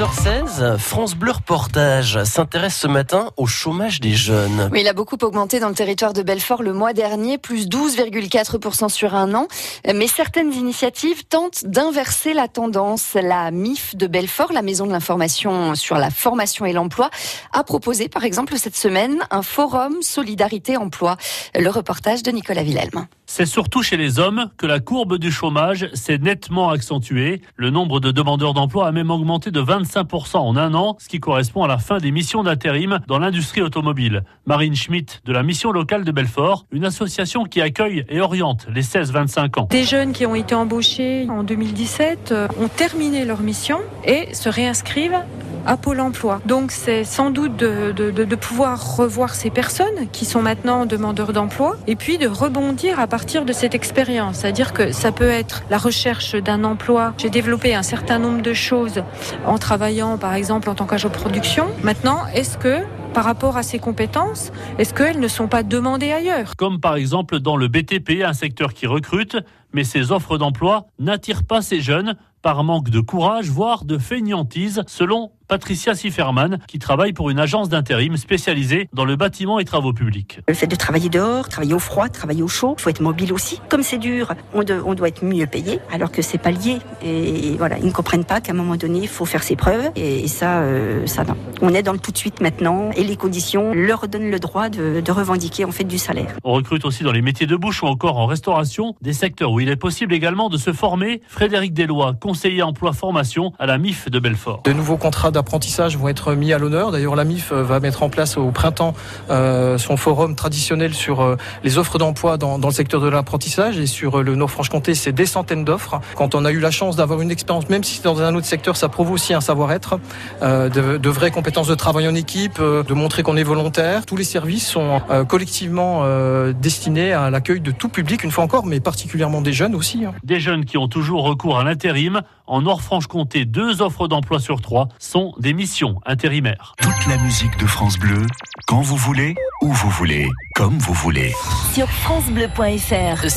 6h16, France Bleu Reportage s'intéresse ce matin au chômage des jeunes. Il a beaucoup augmenté dans le territoire de Belfort le mois dernier, plus 12,4% sur un an. Mais certaines initiatives tentent d'inverser la tendance. La MIF de Belfort, la Maison de l'information sur la formation et l'emploi, a proposé par exemple cette semaine un forum Solidarité Emploi. Le reportage de Nicolas Villelme. C'est surtout chez les hommes que la courbe du chômage s'est nettement accentuée. Le nombre de demandeurs d'emploi a même augmenté de 25% en un an, ce qui correspond à la fin des missions d'intérim dans l'industrie automobile. Marine Schmitt de la mission locale de Belfort, une association qui accueille et oriente les 16-25 ans. Des jeunes qui ont été embauchés en 2017 euh, ont terminé leur mission et se réinscrivent à Pôle emploi. Donc c'est sans doute de, pouvoir revoir ces personnes qui sont maintenant demandeurs d'emploi et puis de rebondir à partir de cette expérience. C'est-à-dire que ça peut être la recherche d'un emploi. J'ai développé un certain nombre de choses en travaillant par exemple en tant qu'agent de production. Maintenant, est-ce que par rapport à ces compétences, est-ce qu'elles ne sont pas demandées ailleurs? Comme par exemple dans le BTP, un secteur qui recrute, mais ces offres d'emploi n'attirent pas ces jeunes par manque de courage, voire de fainéantise, selon Patricia Sifferman, qui travaille pour une agence d'intérim spécialisée dans le bâtiment et travaux publics. Le fait de travailler dehors, travailler au froid, travailler au chaud, il faut être mobile aussi. Comme c'est dur, on, on, doit être mieux payé, alors que c'est pas lié. Et voilà, ils ne comprennent pas qu'à un moment donné, il faut faire ses preuves. Et, ça, euh, ça non. On est dans le tout de suite maintenant, et les conditions leur donnent le droit de, de revendiquer en fait du salaire. On recrute aussi dans les métiers de bouche ou encore en restauration, des secteurs où il est possible également de se former. Frédéric Deslois, conseiller emploi formation à la MIF de Belfort. De nouveaux contrats d'apprentissage vont être mis à l'honneur. D'ailleurs, la MIF euh, va mettre en place au printemps euh, son forum traditionnel sur euh, les offres d'emploi dans, le secteur de l'apprentissage. Et sur le Nord-Franche-Comté, c'est des centaines d'offres. Quand on a eu la chance d'avoir une expérience, même si c'est dans un autre secteur, ça prouve aussi un savoir-être, de, de, vraies compétences de travail en équipe, de montrer qu'on est volontaire. Tous les services sont collectivement destinés à l'accueil de tout public, une fois encore, mais particulièrement des jeunes aussi. Hein. Des jeunes qui ont toujours recours à l'intérim. En Nord-Franche-Comté, deux offres d'emploi sur trois sont des missions intérimaires. Toute la musique de France Bleu, quand vous voulez, où vous voulez, comme vous voulez. Sur francebleu.fr.